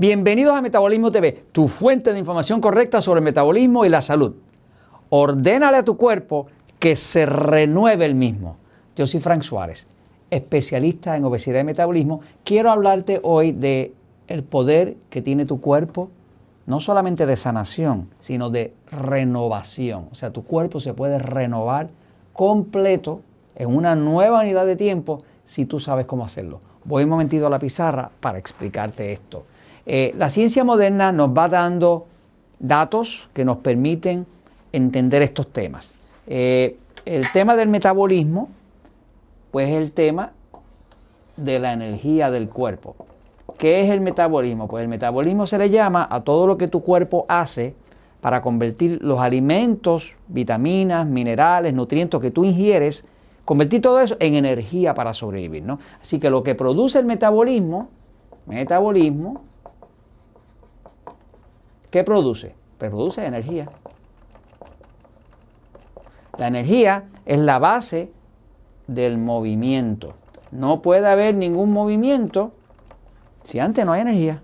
Bienvenidos a Metabolismo TV, tu fuente de información correcta sobre el metabolismo y la salud. Ordénale a tu cuerpo que se renueve el mismo. Yo soy Frank Suárez, especialista en obesidad y metabolismo. Quiero hablarte hoy de el poder que tiene tu cuerpo, no solamente de sanación, sino de renovación. O sea, tu cuerpo se puede renovar completo en una nueva unidad de tiempo si tú sabes cómo hacerlo. Voy un momentito a la pizarra para explicarte esto. Eh, la ciencia moderna nos va dando datos que nos permiten entender estos temas. Eh, el tema del metabolismo, pues es el tema de la energía del cuerpo. ¿Qué es el metabolismo? Pues el metabolismo se le llama a todo lo que tu cuerpo hace para convertir los alimentos, vitaminas, minerales, nutrientes que tú ingieres, convertir todo eso en energía para sobrevivir. ¿no? Así que lo que produce el metabolismo, metabolismo, ¿Qué produce? produce energía. La energía es la base del movimiento. No puede haber ningún movimiento si antes no hay energía.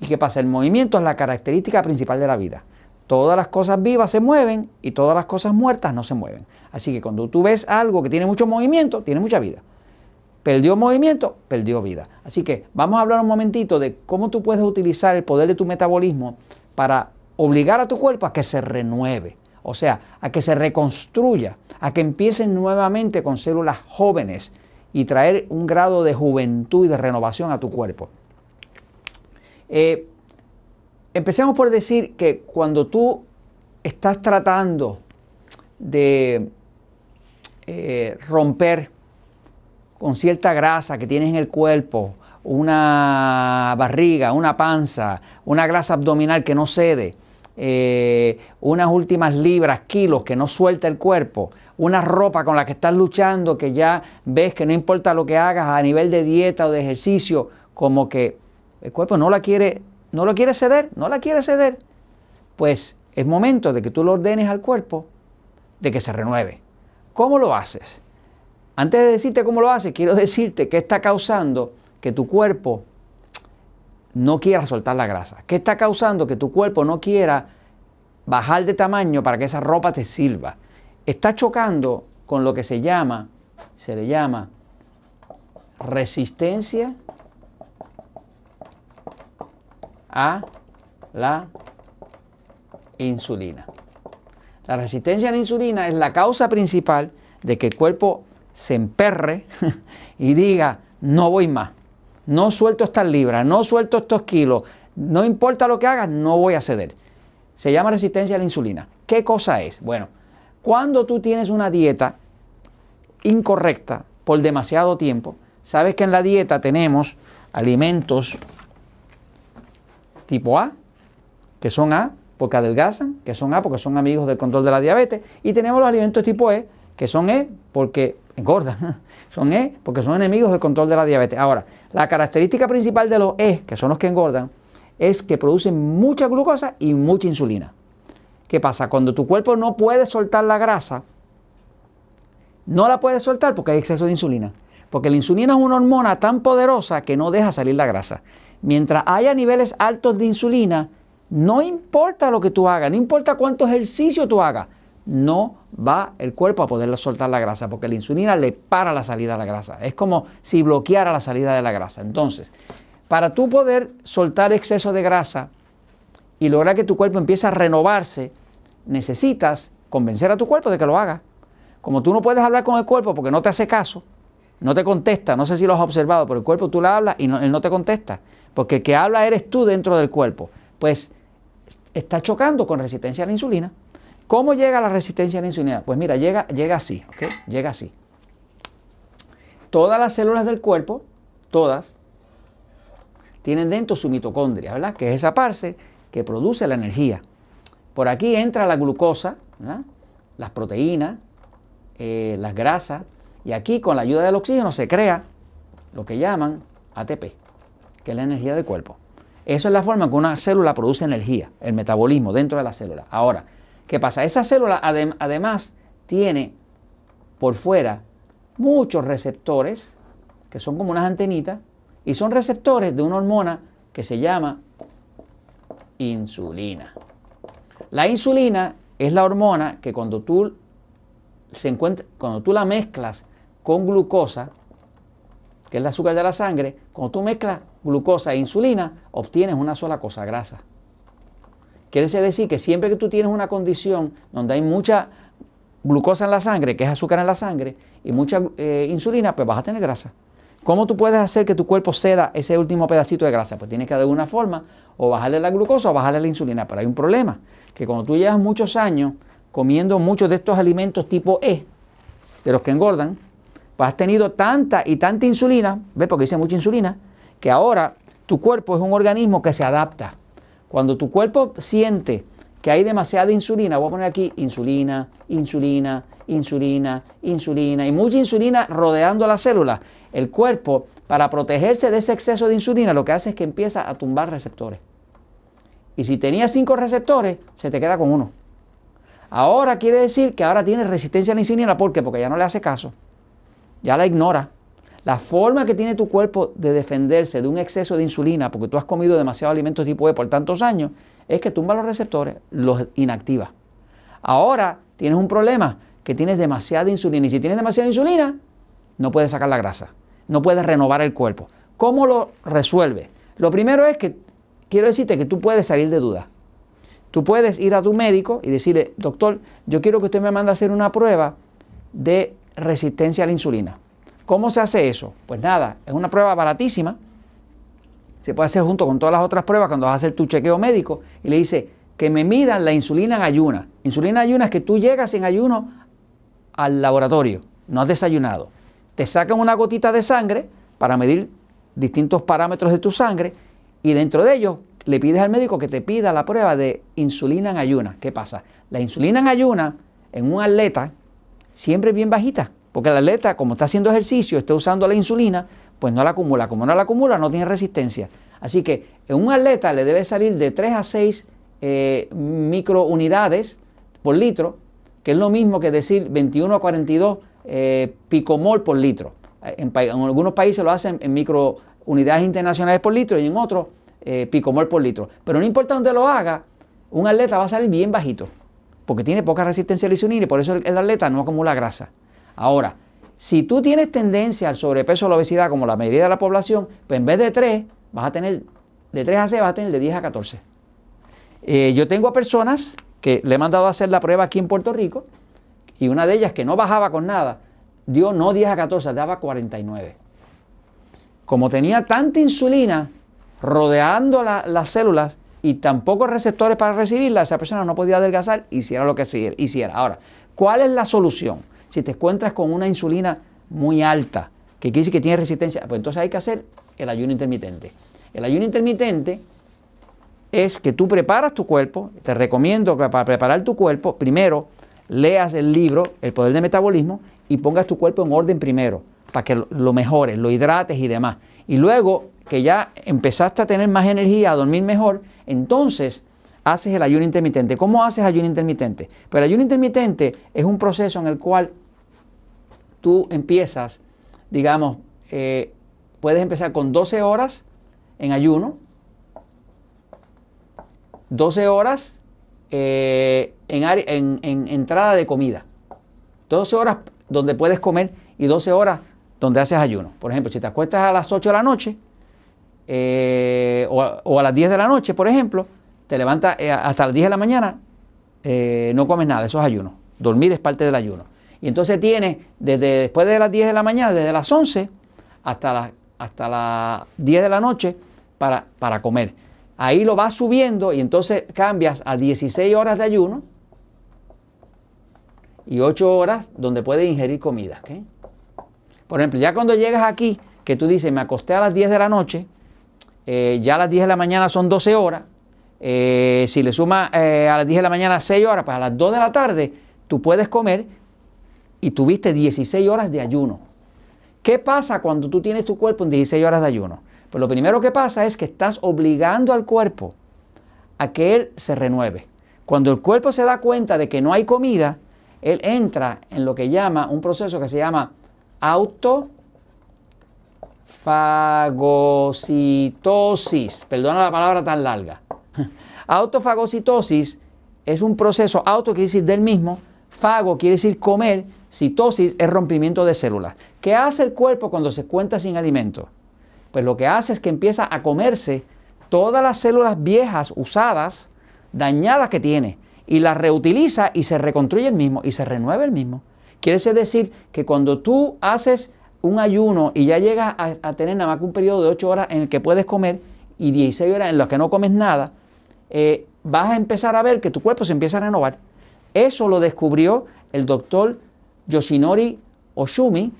¿Y qué pasa? El movimiento es la característica principal de la vida. Todas las cosas vivas se mueven y todas las cosas muertas no se mueven. Así que cuando tú ves algo que tiene mucho movimiento, tiene mucha vida. Perdió movimiento, perdió vida. Así que vamos a hablar un momentito de cómo tú puedes utilizar el poder de tu metabolismo para obligar a tu cuerpo a que se renueve, o sea, a que se reconstruya, a que empiecen nuevamente con células jóvenes y traer un grado de juventud y de renovación a tu cuerpo. Eh, empecemos por decir que cuando tú estás tratando de eh, romper con cierta grasa que tienes en el cuerpo una barriga, una panza, una grasa abdominal que no cede, eh, unas últimas libras, kilos que no suelta el cuerpo, una ropa con la que estás luchando que ya ves que no importa lo que hagas a nivel de dieta o de ejercicio, como que el cuerpo no la quiere, no lo quiere ceder, no la quiere ceder, pues es momento de que tú lo ordenes al cuerpo de que se renueve. ¿Cómo lo haces? Antes de decirte cómo lo haces, quiero decirte qué está causando que tu cuerpo no quiera soltar la grasa? ¿Qué está causando que tu cuerpo no quiera bajar de tamaño para que esa ropa te sirva? Está chocando con lo que se llama, se le llama resistencia a la insulina. La resistencia a la insulina es la causa principal de que el cuerpo se emperre y diga, no voy más no suelto estas libras, no suelto estos kilos, no importa lo que hagas, no voy a ceder. Se llama resistencia a la insulina. ¿Qué cosa es? Bueno, cuando tú tienes una dieta incorrecta por demasiado tiempo, sabes que en la dieta tenemos alimentos tipo A, que son A porque adelgazan, que son A porque son amigos del control de la diabetes, y tenemos los alimentos tipo E, que son E porque engordan. Son E porque son enemigos del control de la diabetes. Ahora, la característica principal de los E, que son los que engordan, es que producen mucha glucosa y mucha insulina. ¿Qué pasa? Cuando tu cuerpo no puede soltar la grasa, no la puede soltar porque hay exceso de insulina. Porque la insulina es una hormona tan poderosa que no deja salir la grasa. Mientras haya niveles altos de insulina, no importa lo que tú hagas, no importa cuánto ejercicio tú hagas, no va el cuerpo a poder soltar la grasa, porque la insulina le para la salida de la grasa. Es como si bloqueara la salida de la grasa. Entonces, para tú poder soltar exceso de grasa y lograr que tu cuerpo empiece a renovarse, necesitas convencer a tu cuerpo de que lo haga. Como tú no puedes hablar con el cuerpo porque no te hace caso, no te contesta, no sé si lo has observado, pero el cuerpo tú le hablas y él no te contesta, porque el que habla eres tú dentro del cuerpo. Pues está chocando con resistencia a la insulina. ¿Cómo llega la resistencia a la insulina? Pues mira, llega, llega así, ¿ok? Llega así. Todas las células del cuerpo, todas, tienen dentro su mitocondria, ¿verdad? Que es esa parte que produce la energía. Por aquí entra la glucosa, las proteínas, eh, las grasas, y aquí con la ayuda del oxígeno se crea lo que llaman ATP, que es la energía del cuerpo. Eso es la forma en que una célula produce energía, el metabolismo dentro de la célula. Ahora, ¿Qué pasa? Esa célula además tiene por fuera muchos receptores, que son como unas antenitas, y son receptores de una hormona que se llama insulina. La insulina es la hormona que cuando tú, se encuentra, cuando tú la mezclas con glucosa, que es el azúcar de la sangre, cuando tú mezclas glucosa e insulina, obtienes una sola cosa, grasa. Quiere decir que siempre que tú tienes una condición donde hay mucha glucosa en la sangre, que es azúcar en la sangre, y mucha eh, insulina, pues vas a tener grasa. ¿Cómo tú puedes hacer que tu cuerpo ceda ese último pedacito de grasa? Pues tienes que de alguna forma o bajarle la glucosa o bajarle la insulina. Pero hay un problema, que cuando tú llevas muchos años comiendo muchos de estos alimentos tipo E, de los que engordan, pues has tenido tanta y tanta insulina, ¿ves? Porque dice mucha insulina, que ahora tu cuerpo es un organismo que se adapta. Cuando tu cuerpo siente que hay demasiada insulina, voy a poner aquí insulina, insulina, insulina, insulina y mucha insulina rodeando la célula, el cuerpo, para protegerse de ese exceso de insulina, lo que hace es que empieza a tumbar receptores. Y si tenía cinco receptores, se te queda con uno. Ahora quiere decir que ahora tiene resistencia a la insulina. ¿Por qué? Porque ya no le hace caso. Ya la ignora. La forma que tiene tu cuerpo de defenderse de un exceso de insulina, porque tú has comido demasiados alimentos tipo E por tantos años, es que tumba los receptores, los inactiva. Ahora tienes un problema, que tienes demasiada insulina. Y si tienes demasiada insulina, no puedes sacar la grasa no puedes renovar el cuerpo. ¿Cómo lo resuelve? Lo primero es que quiero decirte que tú puedes salir de duda. Tú puedes ir a tu médico y decirle, doctor, yo quiero que usted me mande a hacer una prueba de resistencia a la insulina. ¿Cómo se hace eso? Pues nada, es una prueba baratísima. Se puede hacer junto con todas las otras pruebas cuando vas a hacer tu chequeo médico y le dice que me midan la insulina en ayuna. Insulina en ayuna es que tú llegas en ayuno al laboratorio, no has desayunado te sacan una gotita de sangre para medir distintos parámetros de tu sangre y dentro de ellos le pides al médico que te pida la prueba de insulina en ayuna. ¿Qué pasa? La insulina en ayuna en un atleta siempre es bien bajita, porque el atleta como está haciendo ejercicio, está usando la insulina, pues no la acumula. Como no la acumula, no tiene resistencia. Así que en un atleta le debe salir de 3 a 6 eh, microunidades por litro, que es lo mismo que decir 21 a 42 eh, picomol por litro. En, algunos países lo hacen en microunidades internacionales por litro y en otros eh, picomol por litro. Pero no importa dónde lo haga, un atleta va a salir bien bajito, porque tiene poca resistencia a la insulina y por eso el, atleta no acumula grasa. Ahora, si tú tienes tendencia al sobrepeso o la obesidad como la mayoría de la población, pues en vez de 3, vas a tener de 3 a 6, vas a tener de 10 a 14. Eh, yo tengo a personas que le he mandado a hacer la prueba aquí en Puerto Rico y una de ellas que no bajaba con nada, dio no 10 a 14, daba 49. Como tenía tanta insulina rodeando las células y tampoco receptores para recibirla, esa persona no podía adelgazar, hiciera lo que hiciera. Ahora, ¿cuál es la solución? Si te encuentras con una insulina muy alta, que quiere decir que tiene resistencia, pues entonces hay que hacer el ayuno intermitente. El ayuno intermitente es que tú preparas tu cuerpo, te recomiendo que para preparar tu cuerpo, primero leas el libro, El Poder del Metabolismo, y pongas tu cuerpo en orden primero, para que lo mejores, lo hidrates y demás. Y luego que ya empezaste a tener más energía, a dormir mejor, entonces haces el ayuno intermitente. ¿Cómo haces ayuno intermitente? Pues el ayuno intermitente es un proceso en el cual tú empiezas, digamos, eh, puedes empezar con 12 horas en ayuno, 12 horas eh, en, en, entrada de comida. 12 horas donde puedes comer y 12 horas donde haces ayuno. Por ejemplo, si te acuestas a las 8 de la noche eh, o, a las 10 de la noche, por ejemplo, te levantas hasta las 10 de la mañana, no comes nada, eso es ayuno. Dormir es parte del ayuno. Y entonces tienes desde después de las 10 de la mañana, desde las 11 hasta, hasta las 10 de la noche para, para comer. Ahí lo vas subiendo y entonces cambias a 16 horas de ayuno y 8 horas donde puedes ingerir comida. Por ejemplo, ya cuando llegas aquí, que tú dices, me acosté a las 10 de la noche, eh, ya a las 10 de la mañana son 12 horas, eh, si le sumas eh, a las 10 de la mañana 6 horas, pues a las 2 de la tarde tú puedes comer y tuviste 16 horas de ayuno. ¿Qué pasa cuando tú tienes tu cuerpo en 16 horas de ayuno? Pues lo primero que pasa es que estás obligando al cuerpo a que él se renueve. Cuando el cuerpo se da cuenta de que no hay comida, él entra en lo que llama un proceso que se llama autofagocitosis. Perdona la palabra tan larga. Autofagocitosis es un proceso, auto quiere decir del mismo, fago quiere decir comer, citosis es rompimiento de células. ¿Qué hace el cuerpo cuando se cuenta sin alimento? Pues lo que hace es que empieza a comerse todas las células viejas, usadas, dañadas que tiene, y las reutiliza y se reconstruye el mismo y se renueva el mismo. Quiere decir que cuando tú haces un ayuno y ya llegas a, tener nada más que un periodo de 8 horas en el que puedes comer y 16 horas en las que no comes nada, eh, vas a empezar a ver que tu cuerpo se empieza a renovar. Eso lo descubrió el doctor Yoshinori Oshumi,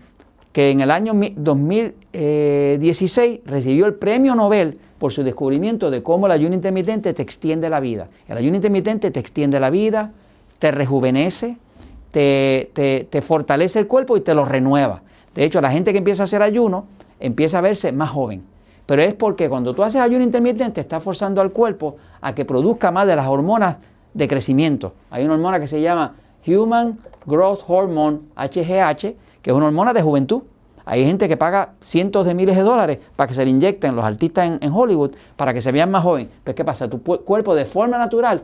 que en el año 2016 recibió el premio Nobel por su descubrimiento de cómo el ayuno intermitente te extiende la vida. El ayuno intermitente te extiende la vida, te rejuvenece, te, te fortalece el cuerpo y te lo renueva. De hecho, la gente que empieza a hacer ayuno empieza a verse más joven. Pero es porque cuando tú haces ayuno intermitente estás forzando al cuerpo a que produzca más de las hormonas de crecimiento. Hay una hormona que se llama Human Growth Hormone, HGH, que es una hormona de juventud. Hay gente que paga cientos de miles de dólares para que se le inyecten los artistas en, Hollywood para que se vean más jóvenes. Pues ¿qué pasa? Tu cuerpo de forma natural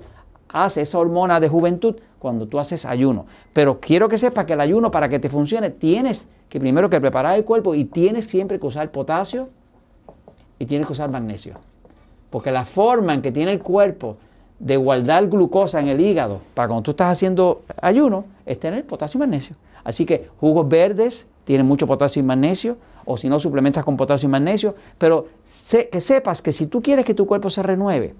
hace esa hormona de juventud cuando tú haces ayuno. Pero quiero que sepas que el ayuno para que te funcione tienes que primero que preparar el cuerpo y tienes siempre que usar potasio y tienes que usar magnesio. Porque la forma en que tiene el cuerpo de guardar glucosa en el hígado para cuando tú estás haciendo ayuno es tener potasio y magnesio. Así que jugos verdes tienen mucho potasio y magnesio, o si no, suplementas con potasio y magnesio, pero que sepas que si tú quieres que tu cuerpo se renueve,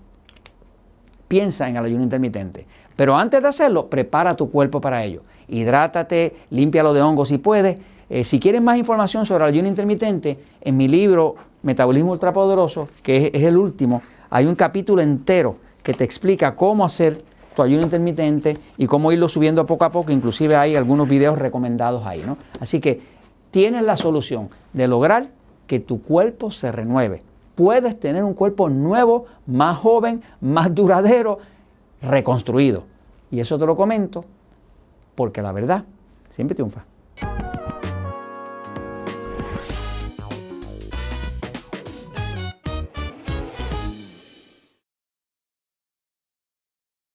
piensa en el ayuno intermitente. Pero antes de hacerlo, prepara tu cuerpo para ello. Hidrátate, límpialo de hongos si puedes. Eh, si quieres más información sobre el ayuno intermitente, en mi libro Metabolismo Ultrapoderoso, que es el último, hay un capítulo entero que te explica cómo hacer tu ayuno intermitente y cómo irlo subiendo poco a poco, inclusive hay algunos videos recomendados ahí, ¿no? Así que tienes la solución de lograr que tu cuerpo se renueve. Puedes tener un cuerpo nuevo, más joven, más duradero, reconstruido. Y eso te lo comento porque la verdad siempre triunfa.